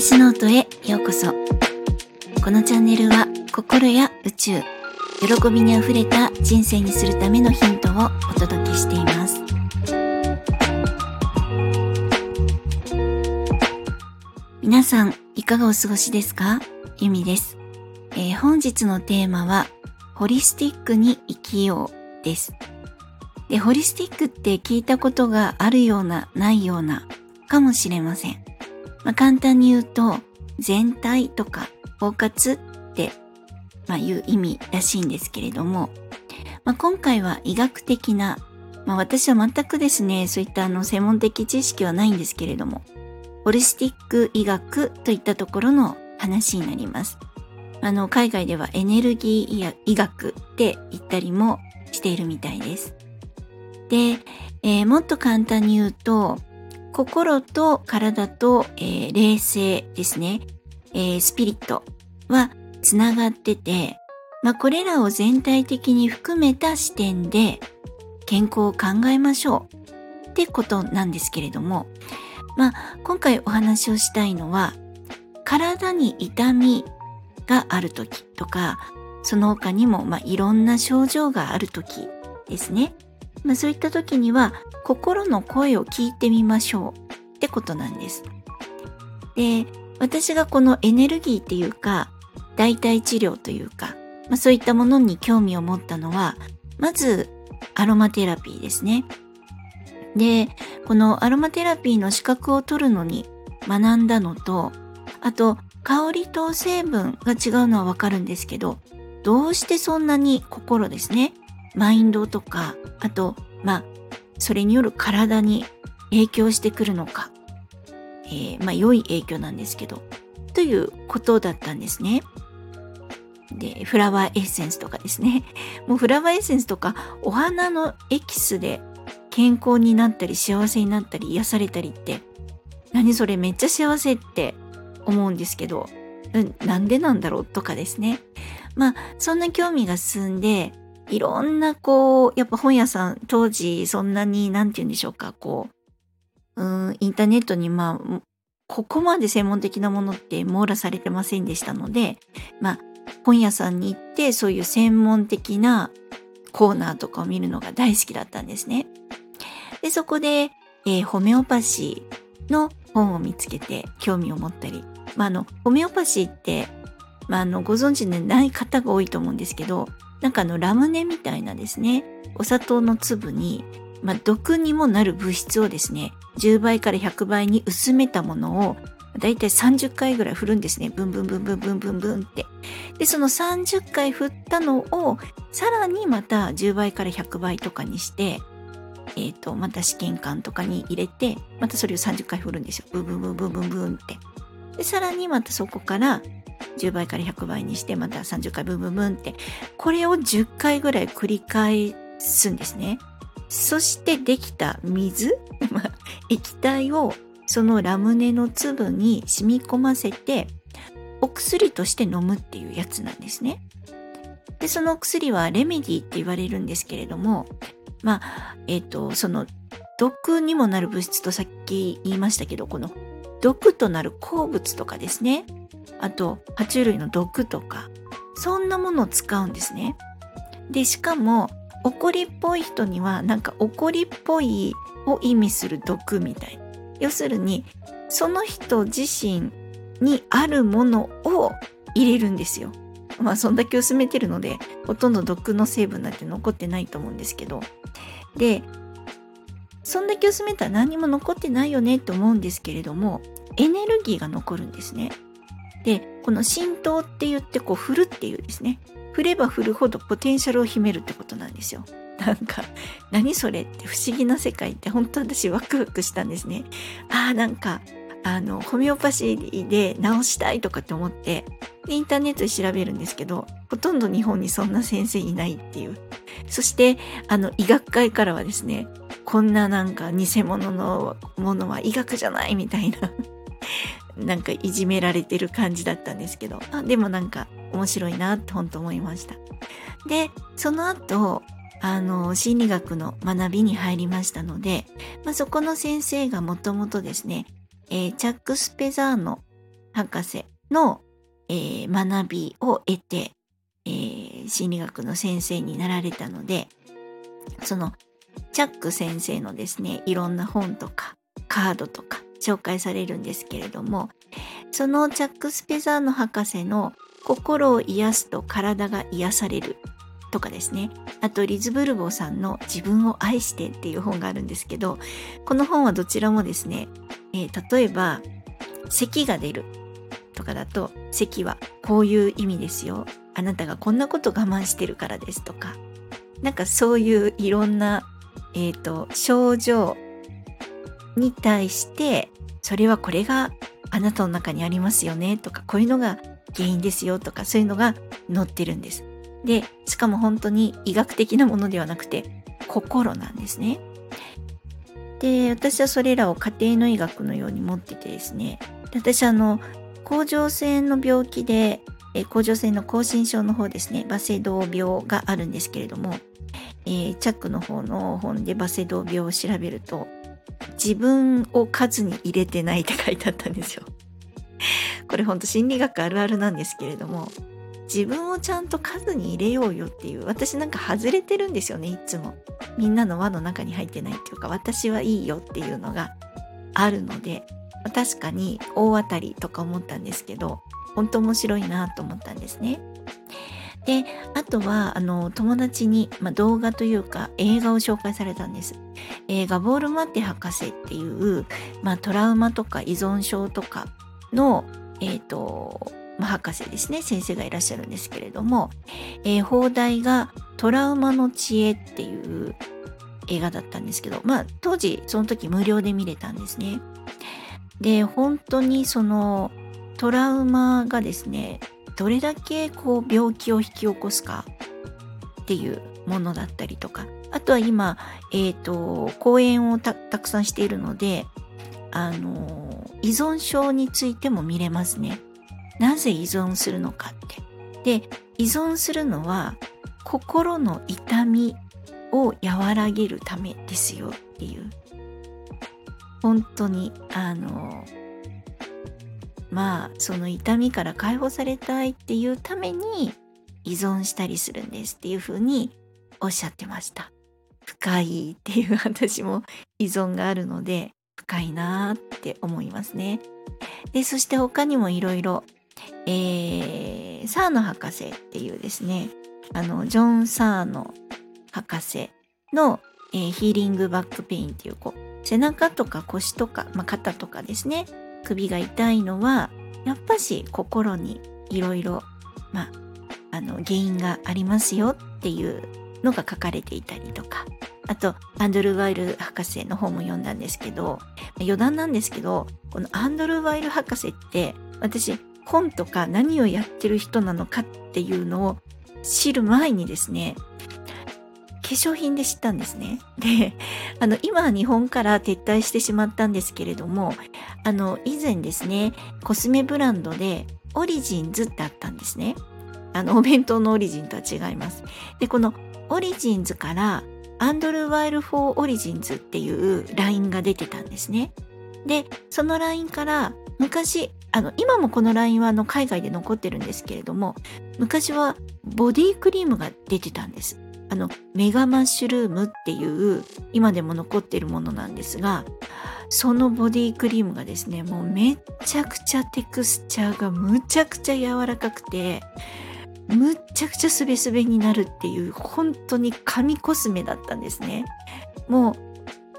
私ノートへようこそ。このチャンネルは心や宇宙、喜びにあふれた人生にするためのヒントをお届けしています。皆さん、いかがお過ごしですか？ゆみです、えー、本日のテーマは、ホリスティックに生きようです。で、ホリスティックって聞いたことがあるような、ないような、かもしれません。まあ、簡単に言うと、全体とか包括って、まあ、いう意味らしいんですけれども、まあ、今回は医学的な、まあ、私は全くですね、そういったあの専門的知識はないんですけれども、ホリスティック医学といったところの話になります。あの、海外ではエネルギー医学って言ったりもしているみたいです。で、えー、もっと簡単に言うと、心と体と、えー、霊性ですね、えー、スピリットはつながってて、まあ、これらを全体的に含めた視点で健康を考えましょう。ってことなんですけれども、まあ、今回お話をしたいのは、体に痛みがある時とか、その他にも、まあ、いろんな症状がある時ですね。まあ、そういった時には心の声を聞いてみましょうってことなんです。で、私がこのエネルギーっていうか、代替治療というか、まあ、そういったものに興味を持ったのは、まずアロマテラピーですね。で、このアロマテラピーの資格を取るのに学んだのと、あと香りと成分が違うのはわかるんですけど、どうしてそんなに心ですね、マインドとか、あと、まあ、それによる体に影響してくるのか、えー、まあ、良い影響なんですけど、ということだったんですね。で、フラワーエッセンスとかですね。もうフラワーエッセンスとか、お花のエキスで健康になったり幸せになったり癒されたりって、何それめっちゃ幸せって思うんですけど、うん、なんでなんだろうとかですね。まあ、そんな興味が進んで、いろんなこう、やっぱ本屋さん、当時そんなに、なんて言うんでしょうか、こう、うん、インターネットにまあ、ここまで専門的なものって網羅されてませんでしたので、まあ、本屋さんに行ってそういう専門的なコーナーとかを見るのが大好きだったんですね。で、そこで、えー、ホメオパシーの本を見つけて興味を持ったり、まあ、あの、ホメオパシーって、まあ、あの、ご存知でない方が多いと思うんですけど、なんかあのラムネみたいなですね、お砂糖の粒に、まあ、毒にもなる物質をですね、10倍から100倍に薄めたものを、だいたい30回ぐらい振るんですね。ブンブンブンブンブンブンブンって。で、その30回振ったのを、さらにまた10倍から100倍とかにして、えっ、ー、と、また試験管とかに入れて、またそれを30回振るんですよ。ブンブンブンブンブンブンって。で、さらにまたそこから10倍から100倍にしてまた30回ブンブンブンってこれを10回ぐらい繰り返すんですね。そしてできた水 液体をそのラムネの粒に染み込ませてお薬として飲むっていうやつなんですね。で、そのお薬はレメディって言われるんですけれども、まあ、えっ、ー、と、その毒にもなる物質とさっき言いましたけど、この毒となる鉱物とかですね。あと、爬虫類の毒とか、そんなものを使うんですね。で、しかも、怒りっぽい人には、なんか怒りっぽいを意味する毒みたい。要するに、その人自身にあるものを入れるんですよ。まあ、そんだけ薄めてるので、ほとんど毒の成分なんて残ってないと思うんですけど。で、そんだけ薄めたら何も残ってないよねって思うんですけれども、エネルギーが残るんですね。で、この浸透って言ってこう振るっていうですね。振れば振るほどポテンシャルを秘めるってことなんですよ。なんか、何それって不思議な世界って本当私ワクワクしたんですね。ああ、なんか、あの、ホメオパシーで治したいとかって思って、でインターネットで調べるんですけど、ほとんど日本にそんな先生いないっていう。そして、あの、医学界からはですね、こんななんか偽物のものは医学じゃないみたいななんかいじめられてる感じだったんですけど、あでもなんか面白いなって本当思いました。で、その後、あの、心理学の学びに入りましたので、まあ、そこの先生がもともとですね、えー、チャック・スペザーノ博士の、えー、学びを得て、えー、心理学の先生になられたのでそのチャック先生のですねいろんな本とかカードとか紹介されるんですけれどもそのチャック・スペザーノ博士の心を癒すと体が癒されるとかですね。あとリズ・ブルボーさんの自分を愛してっていう本があるんですけどこの本はどちらもですね、えー、例えば咳が出るとかだと咳はこういう意味ですよ。あなたがこんなこと我慢してるからですとか。なんかそういういろんな、えーと、症状に対してそれはこれがあなたの中にありますよねとかこういうのが原因ですよとかそういうのが載ってるんです。でしかも本当に医学的なものではなくて心なんですね。で私はそれらを家庭の医学のように持っててですね私あの甲状腺の病気でえ甲状腺の亢進症の方ですねバセドウ病があるんですけれども、えー、チャックの方の本でバセドウ病を調べると自分を数に入れてないって書いてあったんですよ。これほんと心理学あるあるなんですけれども自分をちゃんと数に入れようよっていう私なんか外れてるんですよねいつもみんなの輪の中に入ってないっていうか私はいいよっていうのがあるので確かに大当たりとか思ったんですけど本当面白いなと思ったんですね。であとはあの友達に、まあ、動画というか映画を紹介されたんです。映画ボールマッテ博士っていう、まあ、トラウマとか依存症とかの、えーとまあ、博士ですね先生がいらっしゃるんですけれども、えー、放題が「トラウマの知恵」っていう映画だったんですけどまあ当時その時無料で見れたんですね。で本当にそのトラウマがですねどれだけこう病気を引き起こすかっていうものだったりとかあとは今、えーと、講演をたくさんしているのであの依存症についても見れますね。なぜ依存するのかって。で依存するのは心の痛みを和らげるためですよっていう本当にあのまあその痛みから解放されたいっていうために依存したりするんですっていうふうにおっしゃってました深いっていう私も依存があるので深いなーって思いますね。でそして他にもいろいろえサーノ博士っていうですねあのジョン・サーノ博士の、えー、ヒーリングバックペインっていうこう背中とか腰とか、まあ、肩とかですね首が痛いのはやっぱし心にいろいろまああの原因がありますよっていうのが書かれていたりとかあとアンドル・ワイル博士の本も読んだんですけど余談なんですけどこのアンドル・ワイル博士って私本とか何をやってる人なのかっていうのを知る前にですね化粧品で知ったんですね。で、あの、今は日本から撤退してしまったんですけれども、あの、以前ですね、コスメブランドでオリジンズってあったんですね。あの、お弁当のオリジンとは違います。で、このオリジンズからアンドルー・ワイル・フォー・オリジンズっていうラインが出てたんですね。で、そのラインから昔、あの、今もこのラインはあの海外で残ってるんですけれども、昔はボディクリームが出てたんです。あのメガマッシュルームっていう今でも残ってるものなんですがそのボディクリームがですねもうめちゃくちゃテクスチャーがむちゃくちゃ柔らかくてむっちゃくちゃスベスベになるっていう本当に神コスメだったんですねもう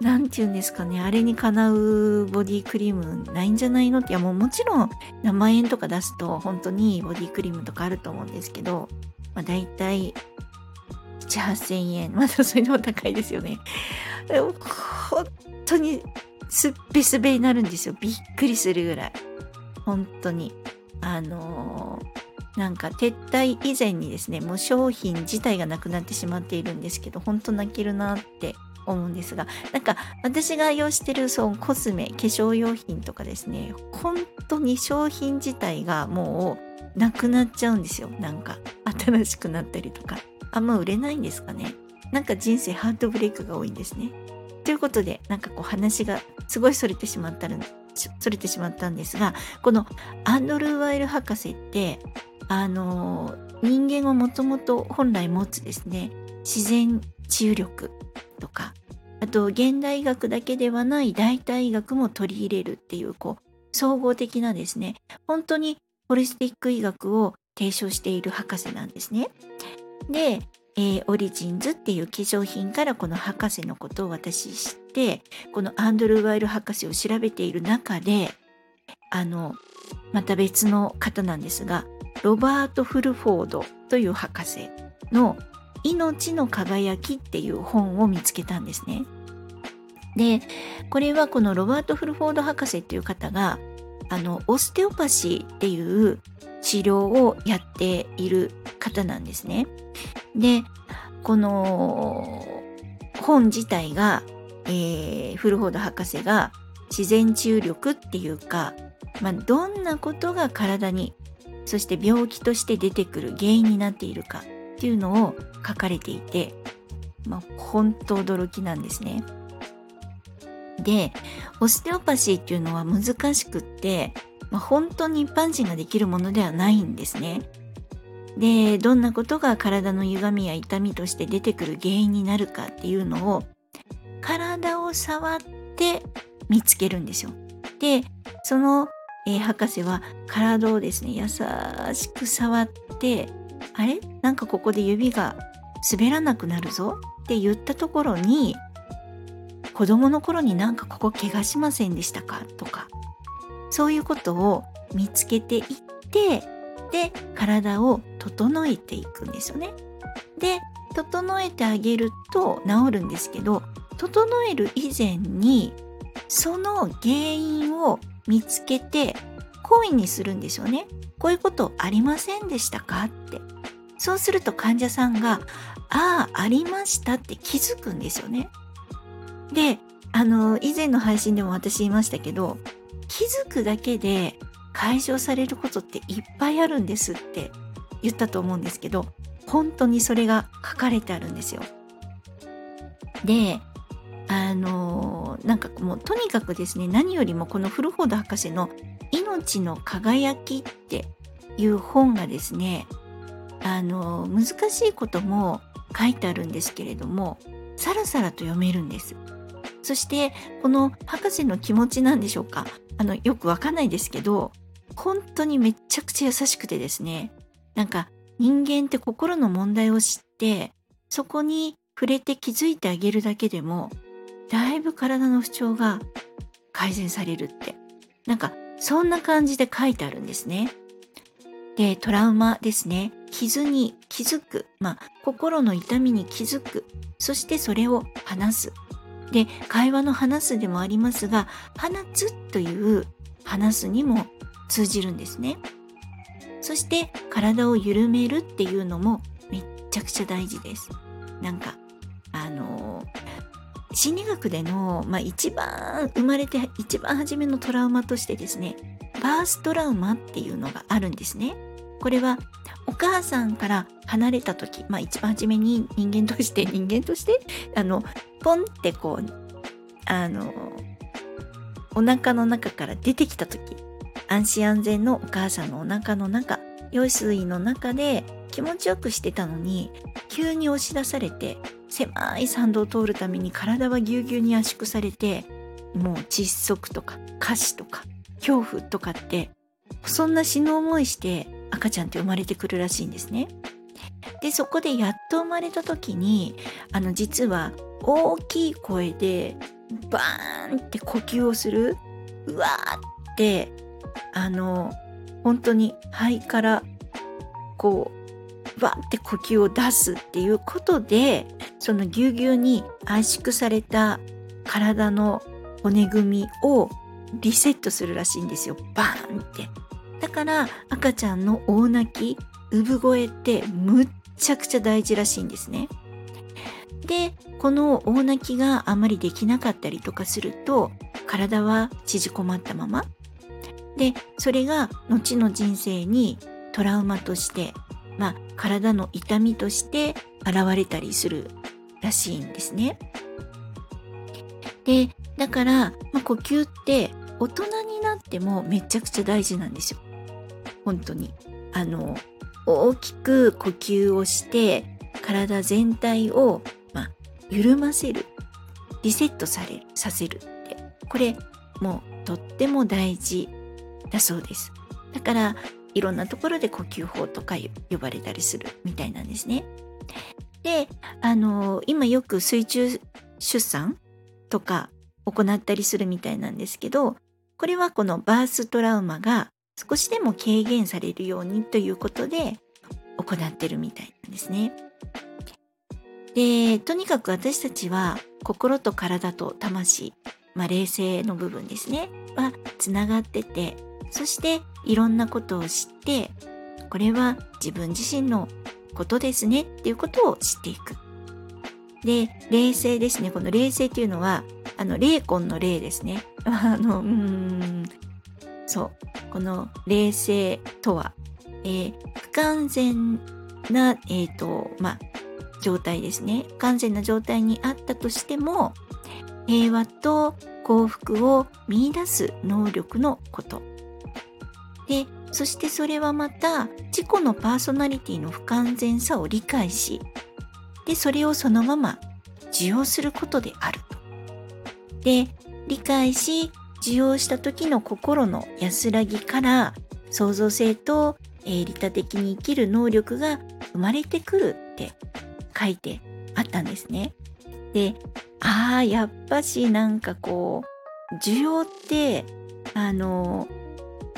何て言うんですかねあれにかなうボディクリームないんじゃないのっていやもうもちろん何万円とか出すと本当にボディクリームとかあると思うんですけど、まあ、大体7、8000円。まだそれでも高いですよね。本当にすっべすべになるんですよ。びっくりするぐらい。本当に。あのー、なんか撤退以前にですね、もう商品自体がなくなってしまっているんですけど、本当泣けるなって思うんですが、なんか私が愛用してるそのコスメ、化粧用品とかですね、本当に商品自体がもうなくなっちゃうんですよ。なんか新しくなったりとか。あんま売れないんですかね。なんか人生ハートブレイクが多いんですね。ということで、なんかこう話がすごいそれてしまったらそれてしまったんですが、このアンドルー・ワイル博士って、あの、人間はもともと本来持つですね、自然治癒力とか、あと現代医学だけではない代替医学も取り入れるっていう、こう、総合的なですね、本当にホリスティック医学を提唱している博士なんですね。で、えー、オリジンズっていう化粧品からこの博士のことを私知ってこのアンドル・ワイル博士を調べている中であのまた別の方なんですがロバート・フルフォードという博士の「命の輝き」っていう本を見つけたんですね。でこれはこのロバート・フルフォード博士っていう方があのオステオパシーっていう治療をやっている方なんですね。でこの本自体が、えー、フルフォード博士が自然治癒力っていうか、まあ、どんなことが体にそして病気として出てくる原因になっているかっていうのを書かれていて、まあ、本当驚きなんですね。でオステオパシーっていうのは難しくって、まあ、本当に一般人ができるものではないんですね。でどんなことが体の歪みや痛みとして出てくる原因になるかっていうのを体を触って見つけるんですよ。でその、えー、博士は体をですね優しく触ってあれ？なんかここで指が滑らなくなるぞ？って言ったところに子供の頃になんかここ怪我しませんでしたか？とかそういうことを見つけていってで体を整えていくんですよね。で整えてあげると治るんですけど整える以前にその原因を見つけて行為にするんですよね。こういうことありませんでしたか？って。そうすると患者さんが、ああ、ありましたって気づくんですよね。で、あの、以前の配信でも私言いましたけど、気づくだけで解消されることっていっぱいあるんですって言ったと思うんですけど、本当にそれが書かれてあるんですよ。で、あのなんかもうとにかくですね、何よりもこのフルフォード博士の命の輝きっていう本がですね、あの難しいことも書いてあるんですけれども、さらさらと読めるんです。そしてこの博士の気持ちなんでしょうかあのよくわかんないですけど本当にめちゃくちゃ優しくてですねなんか人間って心の問題を知ってそこに触れて気づいてあげるだけでもだいぶ体の不調が改善されるって。なんかそんな感じで書いてあるんですね。でトラウマですね。傷に気づく、まあ、心の痛みに気づく。そしてそれを話す。で会話の話すでもありますが放つという話すにも通じるんですね。そして体を緩めるっていうのもめっちゃくちゃ大事です。なんかあの心理学での、まあ、一番生まれて一番初めのトラウマとしてですねバーストラウマっていうのがあるんですね。これはお母さんから離れた時、まあ一番初めに人間として、人間として、あの、ポンってこう、あの、お腹の中から出てきた時、安心安全のお母さんのお腹の中、用水の中で気持ちよくしてたのに、急に押し出されて、狭い参道を通るために体はぎゅうぎゅうに圧縮されて、もう窒息とか、仮死とか、恐怖とかって、そんな死の思いして赤ちゃんって生まれてくるらしいんですね。でそこでやっと生まれた時にあの実は大きい声でバーンって呼吸をするうわーってあの本当に肺からこうバーって呼吸を出すっていうことでそのぎゅうぎゅうに圧縮された体の骨組みをリセットするらしいんですよバーンって。だから赤ちゃんの大泣き産声ってむっちゃくちゃ大事らしいんですね。でこの大泣きがあまりできなかったりとかすると体は縮こまったままでそれが後の人生にトラウマとしてまあ体の痛みとして現れたりするらしいんですね。でだから、まあ、呼吸って大人になってもめちゃくちゃ大事なんですよ。本当に。あの、大きく呼吸をして体全体を、まあ、緩ませる。リセットされる、させるって。これ、もうとっても大事だそうです。だから、いろんなところで呼吸法とか呼ばれたりするみたいなんですね。で、あの、今よく水中出産とか行ったりするみたいなんですけど、これはこのバーストラウマが少しでも軽減されるようにということで行ってるみたいなんですね。で、とにかく私たちは心と体と魂、まあ、冷静の部分ですね、はつながってて、そしていろんなことを知って、これは自分自身のことですねっていうことを知っていく。で、冷静ですね。この冷静っていうのは、あの、霊魂の霊ですね。あの、うん、そう。この冷静とは、えー、不完全な、えっ、ー、と、まあ、状態ですね。不完全な状態にあったとしても、平和と幸福を見出す能力のこと。で、そしてそれはまた自己のパーソナリティの不完全さを理解し、で、それをそのまま受容することであると。で、理解し、受容した時の心の安らぎから創造性と、えー、利他的に生きる能力が生まれてくるって書いてあったんですね。で、ああ、やっぱしなんかこう、需要って、あの、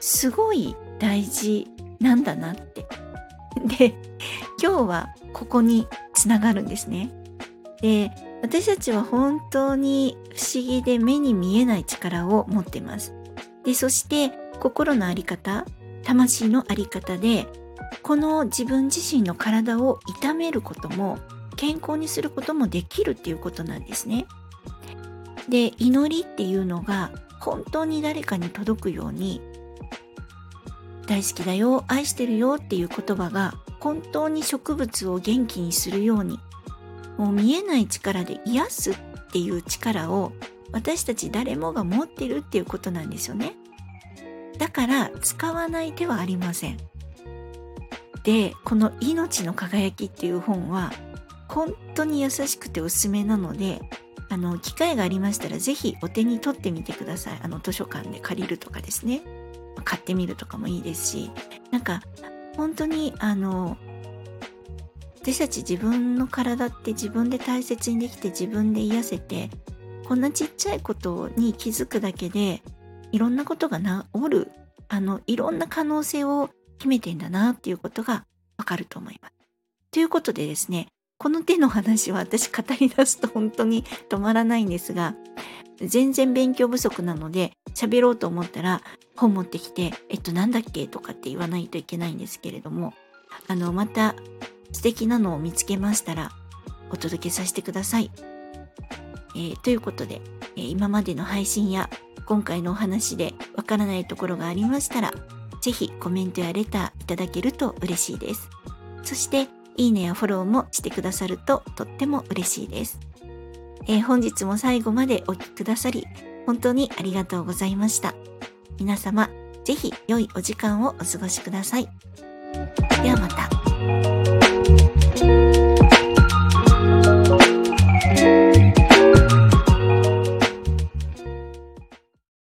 すごい大事なんだなって。で、今日はここにつながるんですね。で、私たちは本当に不思議で目に見えない力を持ってます。で、そして心の在り方、魂の在り方で、この自分自身の体を痛めることも健康にすることもできるっていうことなんですね。で、祈りっていうのが本当に誰かに届くように大好きだよ、愛してるよっていう言葉が本当に植物を元気にするようにもう見えない力で癒すっていう力を私たち誰もが持ってるっていうことなんですよね。だから使わない手はありません。で、この命の輝きっていう本は本当に優しくておすすめなので、あの、機会がありましたらぜひお手に取ってみてください。あの、図書館で借りるとかですね。買ってみるとかもいいですし、なんか、本当に、あの、私たち自分の体って自分で大切にできて自分で癒せて、こんなちっちゃいことに気づくだけで、いろんなことが治る、あの、いろんな可能性を秘めてんだなっていうことがわかると思います。ということでですね、この手の話は私語り出すと本当に止まらないんですが、全然勉強不足なので喋ろうと思ったら本持ってきて、えっとなんだっけ？とかって言わないといけないんですけれども、あの、また素敵なのを見つけましたらお届けさせてください。えー、ということで、えー、今までの配信や今回のお話でわからないところがありましたら、ぜひコメントやレターいただけると嬉しいです。そして、いいねやフォローもしてくださるととっても嬉しいです。えー、本日も最後までお聴きくださり、本当にありがとうございました。皆様、ぜひ良いお時間をお過ごしください。ではまた。